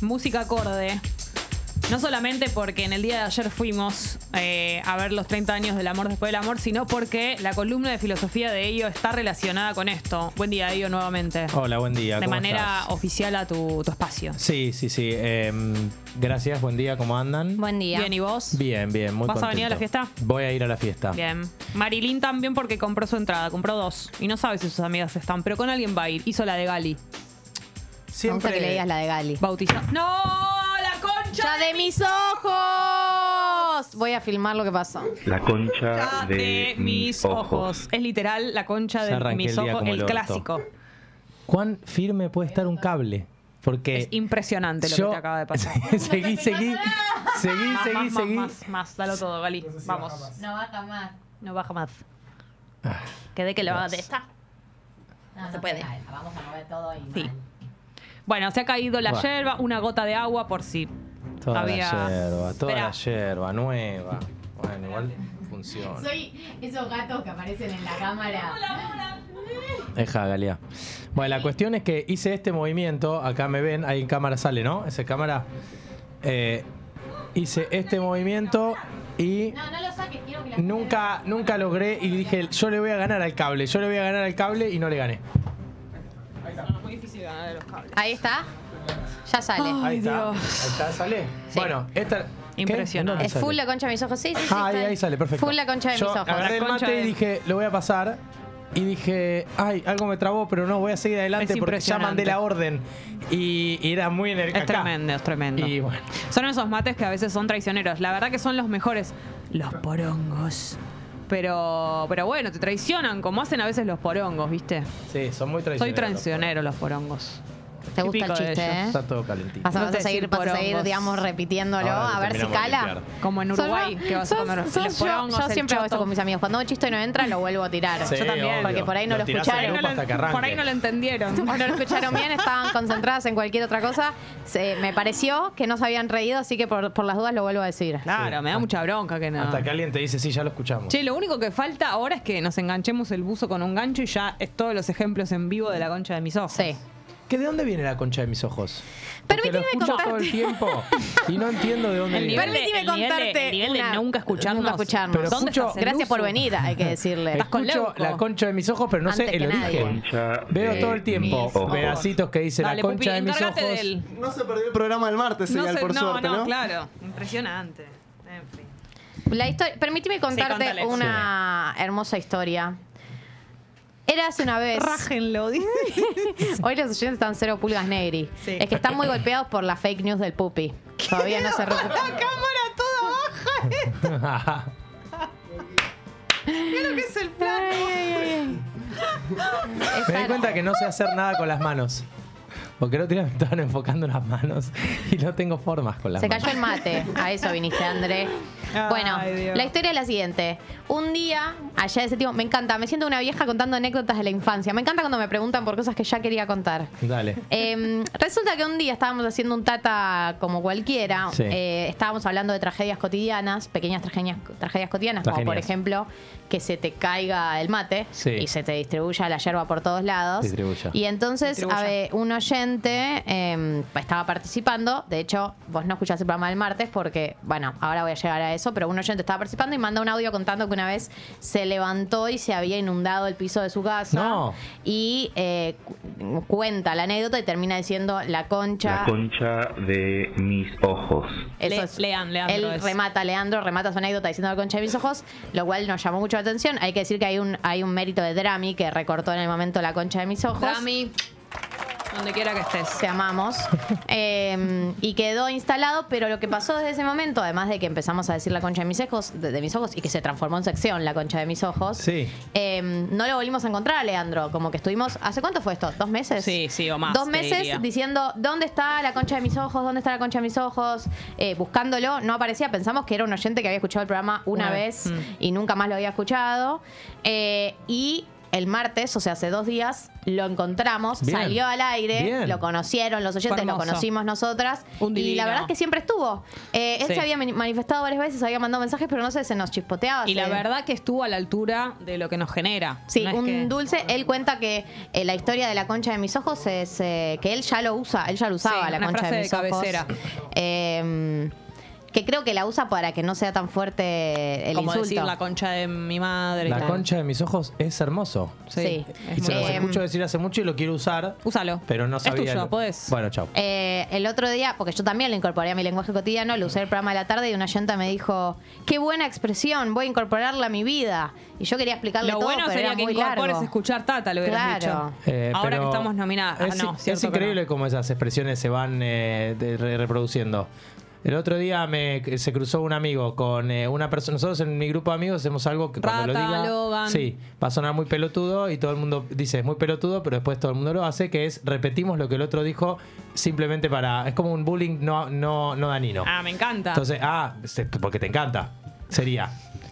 música acorde. No solamente porque en el día de ayer fuimos eh, a ver los 30 años del amor después del amor, sino porque la columna de filosofía de ello está relacionada con esto. Buen día, ello nuevamente. Hola, buen día. de ¿cómo manera estás? oficial a tu, tu espacio. Sí, sí, sí. em, gracias, buen día, ¿cómo andan? Buen día. Bien, ¿y vos? Bien, bien, muy ¿Vas a venir a la fiesta? Voy a ir a la fiesta. Bien. Marilyn también porque compró su entrada, compró dos. Y no sabe si sus amigas están, pero con alguien va a ir. Hizo la de Gali. Gusta que le digas la de Gali. Bautizó. ¡No! ¡La concha! ¡Ya de mis ojos! Voy a filmar lo que pasó. La concha de, de, mis ojos. Es literal la concha Ya de mis el ojos, el clásico. ¿Cuán firme puede estar un cable? Porque Es impresionante lo yo- que te acaba de pasar. seguí, seguí, seguí, Más, seguí, más, seguí. más, más, más, dalo todo, Gali. Vamos. No baja más. No baja más. Ah, Quedé que lo haga de esta. No, se puede. Vamos a mover todo y Sí. Bueno, se ha caído la yerba, una gota de agua por si Toda había. la yerba, toda Esperá. la yerba, nueva. Bueno, igual funciona. Soy esos gatos que aparecen en la cámara. Deja, Galia. Bueno, la cuestión es que hice este movimiento, acá me ven, ahí en cámara sale, ¿no? Esa cámara. Eh, hice este movimiento y No, no lo saques, quiero que la nunca, nunca logré y dije, yo le voy a ganar al cable, yo le voy a ganar al cable y no le gané. Muy difícil ganar de los cables. Ahí está. Ya sale. Ay, ahí está, ahí está, sale. Sí. Bueno, esta... ¿qué? Impresionante. ¿En dónde Es sale? full la concha de mis ojos. Sí, sí, sí. Ah, ahí, está. ahí sale, perfecto. Full la concha de Yo mis ojos. Agarré el La concha mate de- y dije, lo voy a pasar. Y dije, ay, algo me trabó, pero no, voy a seguir adelante Es porque ya mandé la orden. Y, y era muy en el Es acá. tremendo, es tremendo. Y bueno, Son esos mates que a veces son traicioneros. La verdad que son los mejores. Los porongos. Pero, pero bueno, te traicionan como hacen a veces los porongos, ¿viste? sí, son muy Soy traicioneros. traicionero los porongos. ¿Te gusta el chiste, eh? Está todo calentito. Vas a, No vas a te seguir, vas a seguir, porongos. digamos, repitiéndolo, Ahora a ver si terminamos de cala. limpiar. Como en Sos Uruguay, yo- que vas sos- a comer sos los yo- porongos, Yo el siempre hago esto choto. con mis amigos. Cuando un chiste no entra, lo vuelvo a tirar. Sí, Yo también. obvio. Porque por ahí no lo tirás escucharon. al grupo hasta que arranque. por ahí no lo entendieron. O no lo escucharon bien, estaban concentradas en cualquier otra cosa. Se- me pareció que no se habían reído, así que por, por las dudas lo vuelvo a decir. Claro, me da mucha bronca que no. Hasta que alguien te dice, sí, ya lo escuchamos. Che, lo único que falta ahora es que nos enganchemos el buzo con un gancho y ya es todos los ejemplos en vivo de la concha de mis ojos. Sí. ¿Que ¿De dónde viene la concha de mis ojos? Porque Permitime lo escucho todo el tiempo y no entiendo de dónde El viene. nivel de- Permitime el nivel de- contarte el nivel de una- nunca escucharnos. Nunca escucharnos. Pero ¿Dónde escucho- estás, el Gracias por venir, hay que decirle. Estás con Escucho Leuco. la concha de mis ojos, pero no sé Antes el que nadie. origen. Concha Veo de todo el tiempo mis ojos. pedacitos que dice Dale, la concha Pupi, de mis ojos. encárgate de él. No se perdió el programa del martes, No, señal, sé- por no, suerte, no, ¿no? claro. Impresionante. En fin. La historia, permíteme contarte contale. una hermosa historia. Era hace una vez. Rájenlo, dice. Hoy los oyentes están cero pulgas negri. Sí. Es que están muy golpeados por la fake news del pupi. Todavía no se recupera. La cámara toda baja. Mira lo que es el plano. Me di cuenta que no sé hacer nada con las manos. Porque el otro día me estaban enfocando en las manos y no tengo formas con las Se manos. cayó el mate. A eso viniste, André. Bueno, la historia es la siguiente. Un día, allá de ese tiempo, me encanta, me siento una vieja contando anécdotas de la infancia. Me encanta cuando me preguntan por cosas que ya quería contar. Dale. Eh, resulta que un día estábamos haciendo un tata como cualquiera. Sí. Eh, estábamos hablando de tragedias cotidianas, pequeñas tragedias, tragedias cotidianas, como por ejemplo que se te caiga el mate Sí. y se te distribuya la yerba por todos lados. Distribuya. Y entonces Distribuya. a ver, un oyente eh, estaba participando. De hecho, vos no escuchaste el programa del martes porque, bueno, ahora voy a llegar a eso, pero un oyente estaba participando y manda un audio contando que una vez se levantó y se había inundado el piso de su casa. No. Y eh, cu- cuenta la anécdota y termina diciendo la concha. La concha de mis ojos. Eso Le- es- Lean, Leandro Él es. remata, Leandro remata su anécdota diciendo la concha de mis ojos, lo cual nos llamó mucho la atención. Hay que decir que hay un, hay un mérito de Drami que recortó en el momento la concha de mis ojos. Rami, donde quiera que estés. Te amamos. Eh, y quedó instalado, pero lo que pasó desde ese momento, además de que empezamos a decir la concha de mis ojos, de, de mis ojos, y que se transformó en sección la concha de mis ojos, Sí. eh, no lo volvimos a encontrar Leandro. Como que estuvimos, ¿hace cuánto fue esto? ¿Dos meses? Sí, sí, o más, Dos meses diría. diciendo, ¿dónde está la concha de mis ojos? ¿Dónde está la concha de mis ojos? Eh, buscándolo, no aparecía. Pensamos que era un oyente que había escuchado el programa una, Una vez vez. Mm. y nunca más lo había escuchado. Eh, y el martes, o sea, hace dos días, lo encontramos, Bien. salió al aire, Bien. lo conocieron los oyentes, lo conocimos nosotras. Un y la verdad es que siempre estuvo. Eh, él Sí. se había mani- manifestado varias veces, había mandado mensajes, pero no sé, se nos chispoteaba. Y la verdad que estuvo a la altura de lo que nos genera. Sí, No es un que- dulce. Él cuenta que eh, la historia de la concha de mis ojos es eh, que él ya lo usa, él ya lo usaba, Sí, la una concha frase de de mis ojos. cabecera. Eh, que creo que la usa para que no sea tan fuerte el Como insulto. decir la concha de mi madre. La claro. concha de mis ojos es hermoso. Sí. es Y se muy los escucho decir hace mucho y lo quiero usar. Úsalo. Pero no Es sabía. tuyo, podés. Bueno, chao. Eh, el otro día, porque yo también lo incorporé a mi lenguaje cotidiano, lo usé el programa de la tarde y una oyenta me dijo, qué buena expresión, voy a incorporarla a mi vida. Y yo quería explicarle Lo todo, bueno pero sería era que muy incorpores largo. escuchar Tata, lo hubieras Claro. dicho. Eh, Ahora que estamos nominadas. Ah, Es, no, es increíble no. cómo esas expresiones se van eh, de- re- reproduciendo. El otro día me, se cruzó un amigo con eh, una persona. Nosotros en mi grupo de amigos hacemos algo que cuando Rata, lo diga. Logan. Sí, va a sonar muy pelotudo y todo el mundo dice es muy pelotudo, pero después todo el mundo lo hace, que es repetimos lo que el otro dijo simplemente para. Es como un bullying no, no, no danino. Ah, me encanta. Entonces, ah, porque te encanta. Sería.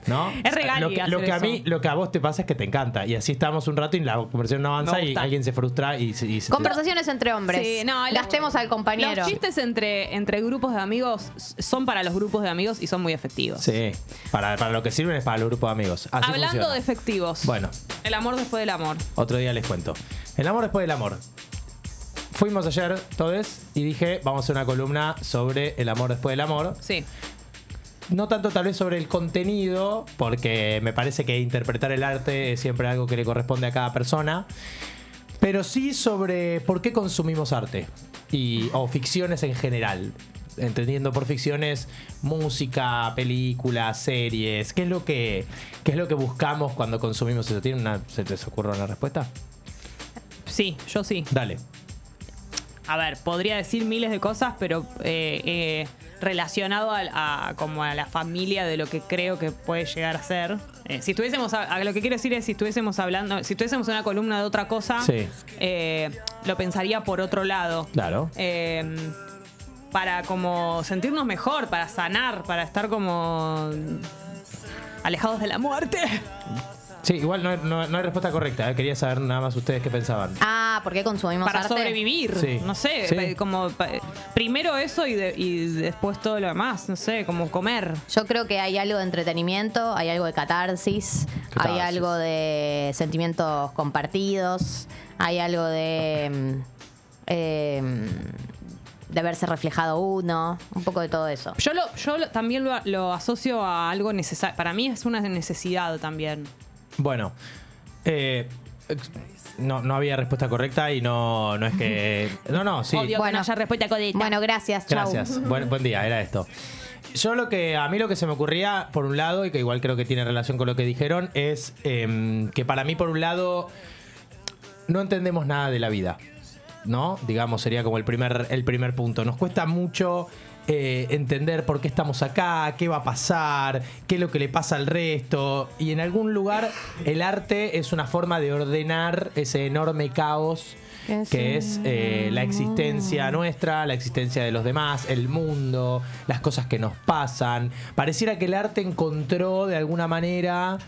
¿No? Es regalia lo que, lo hacer que a mí, lo que a vos te pasa es que te encanta. Y así estamos un rato y la conversación no avanza y alguien se frustra y, se- y se Conversaciones entre hombres. Sí, no, los- Gastemos al compañero. Los chistes entre, entre grupos de amigos son para los grupos de amigos y son muy efectivos. Sí, para, para lo que sirven es para el grupo de amigos. Así Hablando funciona. de efectivos. Bueno. El amor después del amor. Otro día les cuento. El amor después del amor. Fuimos ayer, todos, y dije, vamos a hacer una columna sobre el amor después del amor. Sí. No tanto tal vez sobre el contenido, porque me parece que interpretar el arte es siempre algo que le corresponde a cada persona. Pero sí sobre por qué consumimos arte. Y, o ficciones en general. Entendiendo por ficciones música, películas, series. ¿Qué es lo que, qué es lo que buscamos cuando consumimos eso? ¿Tiene una, ¿Se les ocurre una respuesta? Sí, yo sí. Dale. A ver, podría decir miles de cosas, pero eh, eh, relacionado al- a, como a la familia de lo que creo que puede llegar a ser. Eh, si estuviésemos, a, a lo que quiero decir es si estuviésemos hablando, si estuviésemos en una columna de otra cosa, Sí. eh, lo pensaría por otro lado. Claro. Eh, para como sentirnos mejor, para sanar, para estar como alejados de la muerte. Sí, igual no, no- no hay respuesta correcta. ¿eh? Quería saber nada más ustedes qué pensaban. Ah, ¿por qué consumimos Para arte? sobrevivir. Sí. No sé, Sí. pa- como pa- primero eso y, de- y después todo lo demás. No sé, como comer. Yo creo que hay algo de entretenimiento, hay algo de catarsis, Catarsis. hay algo de sentimientos compartidos, hay algo de. mm, eh, de verse reflejado uno, un poco de todo eso. Yo, lo, yo lo- también lo, lo asocio a algo necesario. Para mí es una necesidad también. Bueno, eh, no, no había respuesta correcta y no, no es que. No, no, sí. Odio que Bueno. no haya respuesta codita. Bueno, gracias, chau. Gracias. Buen, buen día, era esto. Yo lo que, a mí lo que se me ocurría, por un lado, y que igual creo que tiene relación con lo que dijeron, es em, que para mí, por un lado, no entendemos nada de la vida. ¿No? Digamos, sería como el primer, el primer punto. Nos cuesta mucho eh, entender por qué estamos acá, qué va a pasar, qué es lo que le pasa al resto. Y en algún lugar, el arte es una forma de ordenar ese enorme caos que es eh, la existencia nuestra, la existencia de los demás, el mundo, las cosas que nos pasan. Pareciera que el arte encontró de alguna manera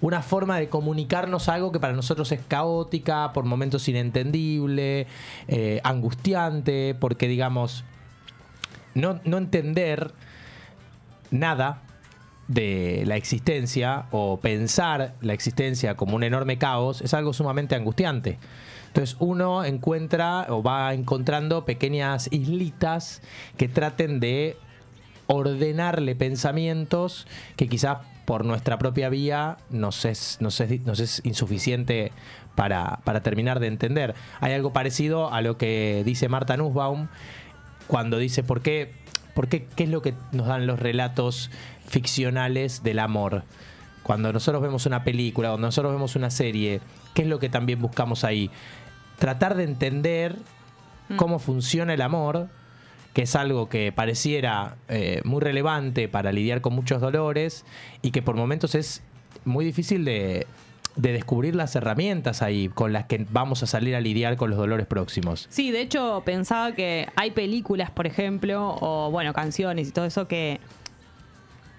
una forma de comunicarnos algo que para nosotros es caótica, por momentos inentendible, eh, angustiante, porque digamos, no, no entender nada de la existencia o pensar la existencia como un enorme caos es algo sumamente angustiante. Entonces uno encuentra o va encontrando pequeñas islitas que traten de ordenarle pensamientos que quizás por nuestra propia vía nos es, nos es, nos es insuficiente para, para terminar de entender. Hay algo parecido a lo que dice Marta Nussbaum cuando dice por qué, por qué, qué es lo que nos dan los relatos ficcionales del amor. Cuando nosotros vemos una película, cuando nosotros vemos una serie, ¿qué es lo que también buscamos ahí? Tratar de entender cómo funciona el amor, que es algo que pareciera eh, muy relevante para lidiar con muchos dolores y que por momentos es muy difícil de, de descubrir las herramientas ahí con las que vamos a salir a lidiar con los dolores próximos. Sí, de hecho pensaba que hay películas, por ejemplo, o bueno, canciones y todo eso que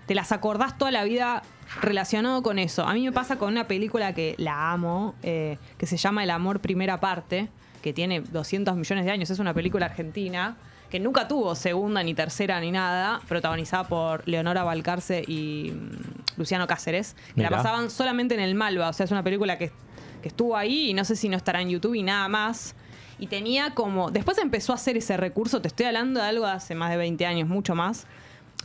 te las acordás toda la vida relacionado con eso. A mí me pasa con una película que la amo, eh, que se llama El amor primera parte, que tiene 200 millones de años. Es una película argentina que nunca tuvo segunda ni tercera ni nada, protagonizada por Leonora Balcarce y mm, Luciano Cáceres, que la pasaban solamente en el Malva. O sea, es una película que, que estuvo ahí y no sé si no estará en YouTube y nada más. Y tenía como. Después empezó a hacer ese recurso, te estoy hablando de algo de hace más de 20 años, mucho más.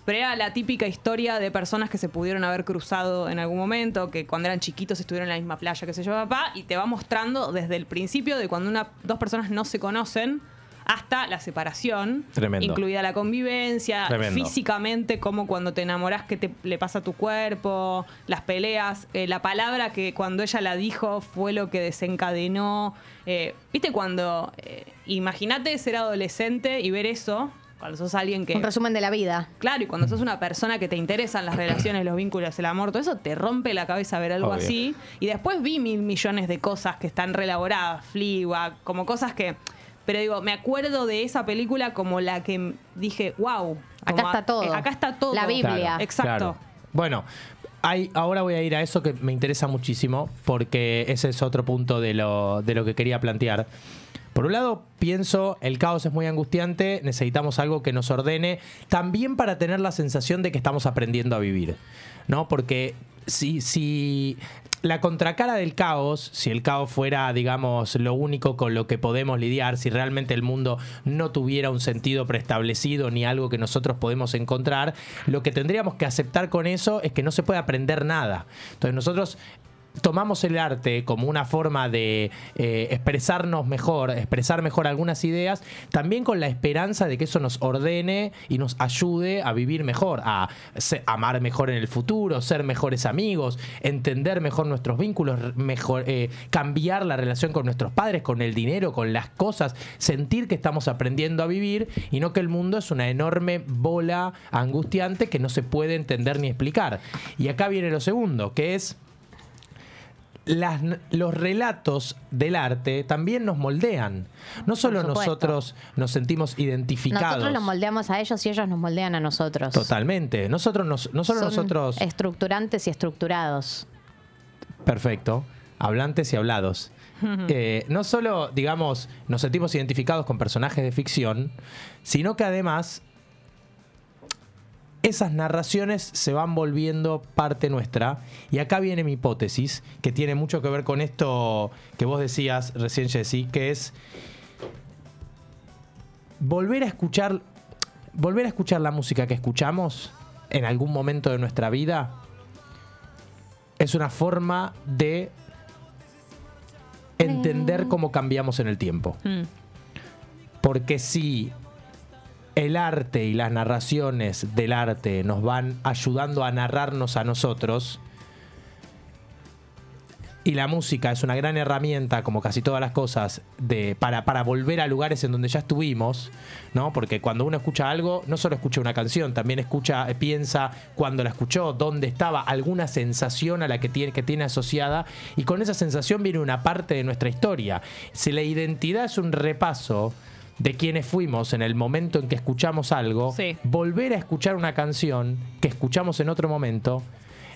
Pero era la típica historia de personas que se pudieron haber cruzado en algún momento, que cuando eran chiquitos estuvieron en la misma playa, que se yo, papá, y te va mostrando desde el principio de cuando una, dos personas no se conocen hasta la separación, Tremendo. incluida la convivencia, Tremendo. físicamente, como cuando te enamorás, que te, le pasa a tu cuerpo, las peleas, eh, la palabra que cuando ella la dijo fue lo que desencadenó. eh, ¿Viste cuando, eh, imagínate ser adolescente y ver eso, cuando sos alguien que... Un resumen de la vida. Claro, y cuando sos una persona que te interesan las relaciones, los vínculos, el amor, todo eso te rompe la cabeza ver algo Obvio. así. Y después vi mil millones de cosas que están reelaboradas, Fleabag, como cosas que... Pero digo, me acuerdo de esa película como la que dije, wow. Acá está todo. acá está todo. La Biblia. Claro, Exacto. claro. Bueno, hay, ahora voy a ir a eso que me interesa muchísimo, porque ese es otro punto de lo, de lo que quería plantear. Por un lado, pienso, el caos es muy angustiante, necesitamos algo que nos ordene, también para tener la sensación de que estamos aprendiendo a vivir, ¿no? Porque si, si la contracara del caos, si el caos fuera, digamos, lo único con lo que podemos lidiar, si realmente el mundo no tuviera un sentido preestablecido ni algo que nosotros podemos encontrar, lo que tendríamos que aceptar con eso es que no se puede aprender nada. Entonces nosotros tomamos el arte como una forma de eh, expresarnos mejor, expresar mejor algunas ideas, también con la esperanza de que eso nos ordene y nos ayude a vivir mejor, a amar mejor en el futuro, ser mejores amigos, entender mejor nuestros vínculos, mejor, eh, cambiar la relación con nuestros padres, con el dinero, con las cosas, sentir que estamos aprendiendo a vivir y no que el mundo es una enorme bola angustiante que no se puede entender ni explicar. Y acá viene lo segundo, que es las- los relatos del arte también nos moldean. No solo nosotros nos sentimos identificados. Nosotros los moldeamos a ellos y ellos nos moldean a nosotros. Totalmente. Nosotros nos, no solo Son nosotros. Estructurantes y estructurados. Perfecto. Hablantes y hablados. Eh, no solo, digamos, nos sentimos identificados con personajes de ficción, sino que además esas narraciones se van volviendo parte nuestra. Y acá viene mi hipótesis, que tiene mucho que ver con esto que vos decías recién, Jessy, que es volver a escuchar. Volver a escuchar la música que escuchamos en algún momento de nuestra vida es una forma de entender cómo cambiamos en el tiempo. Mm. Porque si el arte y las narraciones del arte nos van ayudando a narrarnos a nosotros, y la música es una gran herramienta, como casi todas las cosas, de, para, para volver a lugares en donde ya estuvimos, ¿no? Porque cuando uno escucha algo, no solo escucha una canción, también escucha, eh, piensa cuándo la escuchó, dónde estaba, alguna sensación a la que tiene, que tiene asociada, y con esa sensación viene una parte de nuestra historia. Si la identidad es un repaso de quiénes fuimos en el momento en que escuchamos algo, Sí. volver a escuchar una canción que escuchamos en otro momento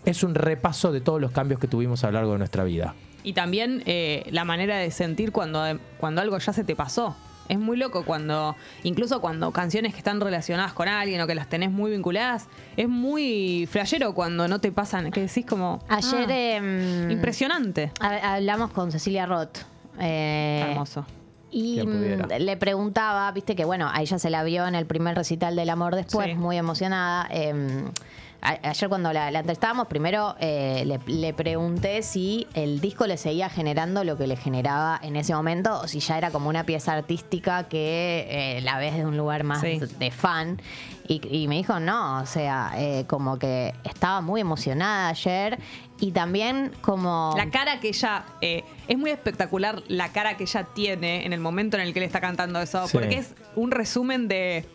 es un repaso de todos los cambios que tuvimos a lo largo de nuestra vida. Y también eh, la manera de sentir cuando, cuando algo ya se te pasó. Es muy loco cuando, incluso cuando canciones que están relacionadas con alguien o que las tenés muy vinculadas, es muy flashero cuando no te pasan, que decís como... Ayer ah, em, impresionante. ha- hablamos con Cecilia Roth. eh, Hermoso. Y mm, le preguntaba, viste que bueno, a ella se la vio en el primer recital del amor después, Sí. muy emocionada. eh, a- ayer cuando la, la entrevistábamos, primero eh, le, le pregunté si el disco le seguía generando lo que le generaba en ese momento o si ya era como una pieza artística que eh, la ves de un lugar más Sí. de fan. Y, y me dijo, no, o sea, eh, como que estaba muy emocionada ayer y también como... La cara que ella. eh, es muy espectacular la cara que ella tiene en el momento en el que le está cantando eso. Sí. Porque es un resumen de.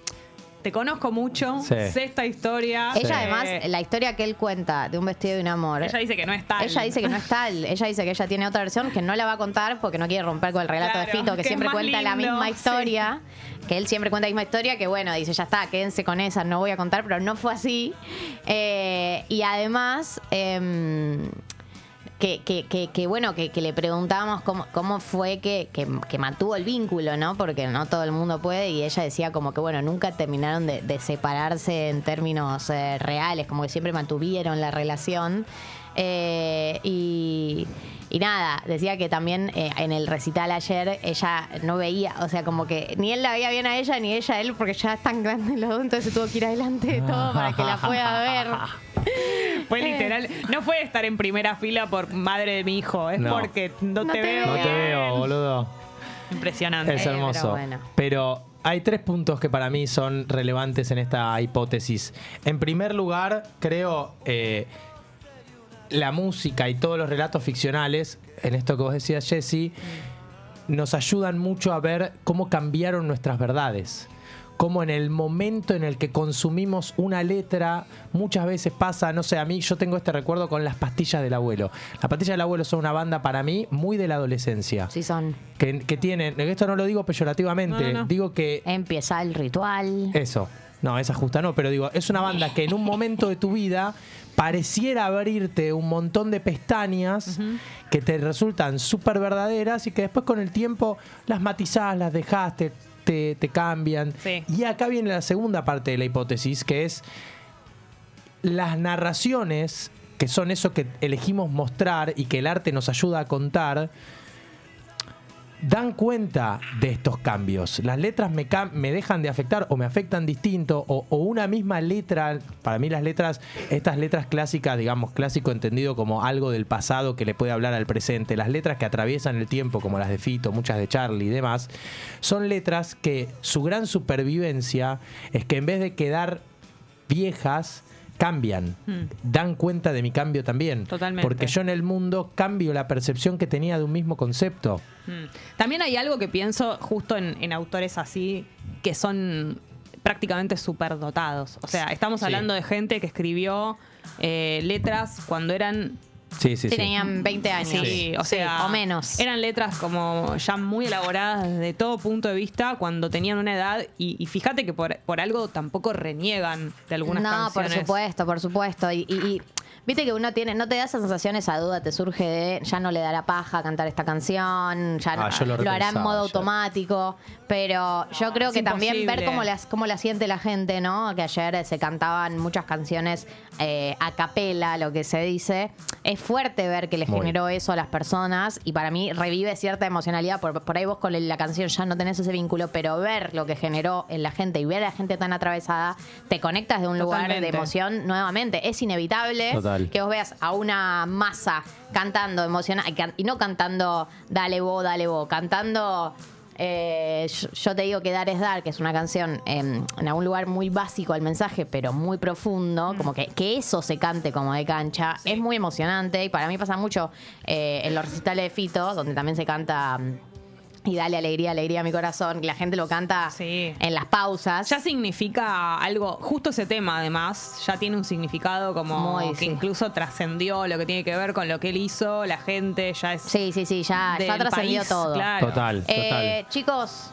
Te conozco mucho, Sí. sé esta historia. Ella además, la historia que él cuenta de un vestido de un amor. ella dice que no es tal. Ella dice que no es tal. Ella dice que ella tiene otra versión que no la va a contar porque no quiere romper con el relato de Fito, que siempre cuenta la misma sí. historia. Que él siempre cuenta la misma historia, que bueno, dice, ya está, quédense con esa, no voy a contar, pero no fue así. Eh, y además. em, que, que, que, que, bueno, que, le preguntábamos cómo, cómo fue que mantuvo el vínculo, ¿no? Porque no todo el mundo puede y ella decía como que, bueno, nunca terminaron de, de separarse en términos eh, reales, como que siempre mantuvieron la relación. Eh, y, y nada, decía que también eh, en el recital ayer ella no veía, o sea, como que ni él la veía bien a ella ni ella a él porque ya es tan grande los dos, entonces se tuvo que ir adelante de todo para que la pueda ver. Fue literal. No fue estar en primera fila por madre de mi hijo, es No. porque no, No te, te veo. No te veo, boludo. Impresionante. Es hermoso. pero Pero, bueno. hay tres puntos que para mí son relevantes en esta hipótesis. En primer lugar, creo eh, la música y todos los relatos ficcionales, en esto que vos decías, Jesse, nos ayudan mucho a ver cómo cambiaron nuestras verdades. Cómo en el momento en el que consumimos una letra, muchas veces pasa, no sé, a mí yo tengo este recuerdo con las pastillas del abuelo. Las pastillas del abuelo son una banda para mí muy de la adolescencia Sí son. que, que tienen, esto no lo digo peyorativamente, No, no, no. digo que Empieza el ritual. eso, no, esa justa no, pero digo, es una banda que en un momento de tu vida pareciera abrirte un montón de pestañas que te resultan súper verdaderas y que después con el tiempo las matizás, las dejaste, te, te cambian. Sí. Y acá viene la segunda parte de la hipótesis, que es las narraciones, que son eso que elegimos mostrar y que el arte nos ayuda a contar, dan cuenta de estos cambios. Las letras me, me dejan de afectar o me afectan distinto o, o una misma letra, para mí las letras, estas letras clásicas, digamos, clásico entendido como algo del pasado que le puede hablar al presente, las letras que atraviesan el tiempo, como las de Fito, muchas de Charlie y demás, son letras que su gran supervivencia es que en vez de quedar viejas, cambian, dan cuenta de mi cambio también. Totalmente. Porque yo en el mundo cambio la percepción que tenía de un mismo concepto. Mm. También hay algo que pienso justo en, en autores así que son prácticamente superdotados. O sea, estamos Sí. hablando de gente que escribió eh, letras cuando eran Sí, sí, sí. Tenían 20 años. Sí, o sea, o menos. Eran letras como ya muy elaboradas de todo punto de vista cuando tenían una edad y, y fíjate que por, por algo tampoco reniegan de algunas no, canciones. por supuesto, por supuesto. Y, y- y viste que uno tiene, no te da esa sensación, esa duda, te surge de ya no le dará paja cantar esta canción, ya Ah, yo lo lo, hará en modo automático. Pero yo creo es que también ver cómo, las, cómo la siente la gente, ¿no? Que ayer se cantaban muchas canciones eh, a capela, lo que se dice. Es fuerte ver que le Muy. generó eso a las personas y para mí revive cierta emocionalidad. Por, por ahí vos con la canción ya no tenés ese vínculo, pero ver lo que generó en la gente y ver a la gente tan atravesada, te conectas de un lugar de Totalmente. emoción nuevamente. Es inevitable Total. que vos veas a una masa cantando emocionada y can- y no cantando dale vos, dale vos, cantando. eh, yo, yo te digo que Dar es Dar, que es una canción em, en algún lugar muy básico al mensaje, pero muy profundo, como que, que eso se cante como de cancha, es muy emocionante y para mí pasa mucho eh, en los recitales de Fito, donde también se canta mm, y dale alegría, alegría a mi corazón, que la gente lo canta Sí. en las pausas. Ya significa algo, justo ese tema además, ya tiene un significado como Muy, que sí. incluso trascendió lo que tiene que ver con lo que él hizo, la gente ya es Sí, sí, sí, ya, ya trascendió todo. claro. Total, total. Eh, chicos,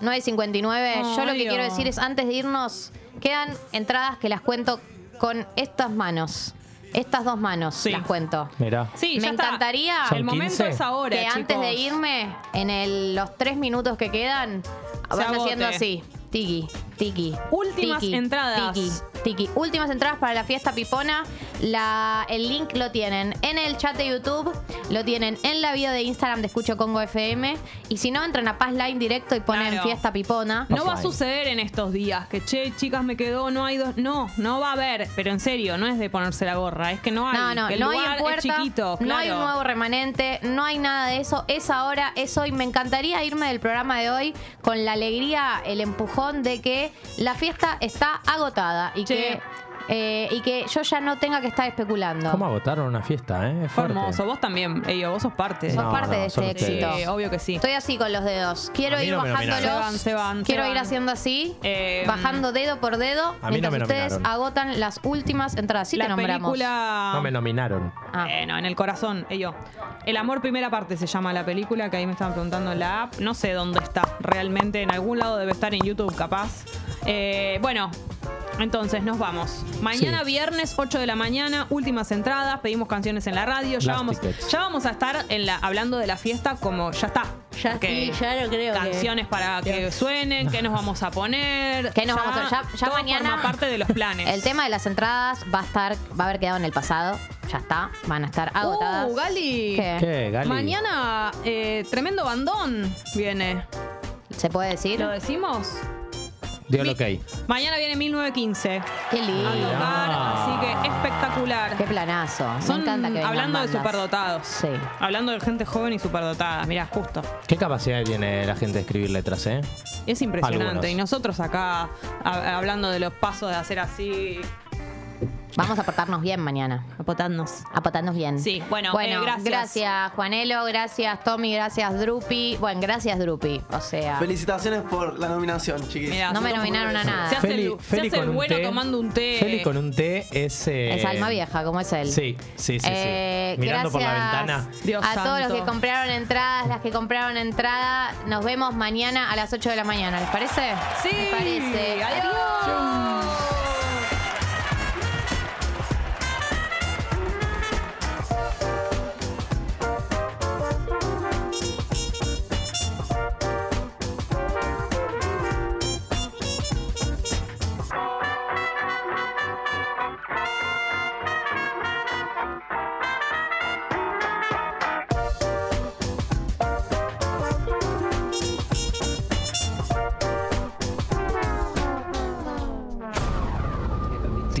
9.59. Yo lo que quiero decir es, antes de irnos, quedan entradas que las cuento con estas manos. Estas dos manos Sí. las cuento. Mirá. Sí, Me ya está. encantaría Son El momento 15. es ahora, que antes chicos. de irme, en el- los tres minutos que quedan, vaya agote. haciendo así. Tiki, tiki. Últimas tiki, entradas. Tiki, tiki. Últimas entradas para la fiesta pipona. La, el link lo tienen en el chat de YouTube, lo tienen en la bio de Instagram de Escucho Congo FM. Y si no, entran a Paz Line directo y ponen Claro. fiesta pipona. No va a suceder en estos días que, che, chicas, me quedó, no hay dos. No, no va a haber. Pero en serio, no es de ponerse la gorra, es que no hay. No, no, el no hay es puerta, chiquito, no hay un nuevo remanente, no hay nada de eso. Es ahora, es hoy. Me encantaría irme del programa de hoy con la alegría, el empujón de que la fiesta está agotada y que eh, y que yo ya no tenga que estar especulando. ¿Cómo agotaron una fiesta, eh? Es Fue fuerte. hermoso. Vos también, ello, vos sos parte. Sos No, parte no, de este ustedes. éxito. Sí, obvio que sí. Estoy así con los dedos. Quiero ir bajándolos. Se van, se van, Quiero se ir van. haciendo así, Eh, bajando dedo por dedo, A mí no mientras me ustedes nominaron. agotan las últimas entradas. Sí la te nombramos. película. No me nominaron. Ah. Eh, no, en el corazón, ello. El amor primera parte se llama la película, que ahí me estaban preguntando en la app. No sé dónde está realmente, en algún lado debe estar en YouTube capaz. Eh, bueno, entonces nos vamos. Mañana Sí. viernes, 8 de la mañana, últimas entradas, pedimos canciones en la radio. Ya Last vamos, tickets. ya vamos a estar en la, hablando de la fiesta como ya está. Ya sí, ya lo creo que- Canciones para que suenen, qué nos vamos a poner. ¿Qué nos vamos a- ya- ya todo mañana- forma parte de los planes. El tema de las entradas va a estar, va a haber quedado en el pasado. Ya está, van a estar agotadas. Uh, Gali. ¿Qué? ¿Qué, Gali? Mañana, eh, tremendo bandón viene. ¿Se puede decir? ¿Lo decimos? Dio el ok. Mañana viene 1915 Qué a lindo. tocar, así que espectacular. Qué planazo. Me Son encanta que vengan hablando de bandas. superdotados. Sí. Hablando de gente joven y superdotada. Mirá, justo. ¿Qué capacidad tiene la gente de escribir letras, eh? Es impresionante. Algunos. Y nosotros acá a- hablando de los pasos de hacer así, Vamos a portarnos bien mañana. A portarnos bien. Sí, bueno, bueno eh, gracias. gracias Juanelo, gracias Tommy, gracias Drupi. Bueno, gracias Drupi. O sea, Felicitaciones por la nominación, chiquis. Mirá, no me nominaron a nada. Se hace el- se hace el un bueno té. tomando un té. Feli con un té es. eh, es alma vieja, como es él. Sí, sí, sí. sí. Eh, Mirando por la ventana. Dios a todos los que compraron entradas, las que compraron entrada. Nos vemos mañana a las 8 de la mañana. ¿Les parece? Sí. ¿Les parece? Adiós. Te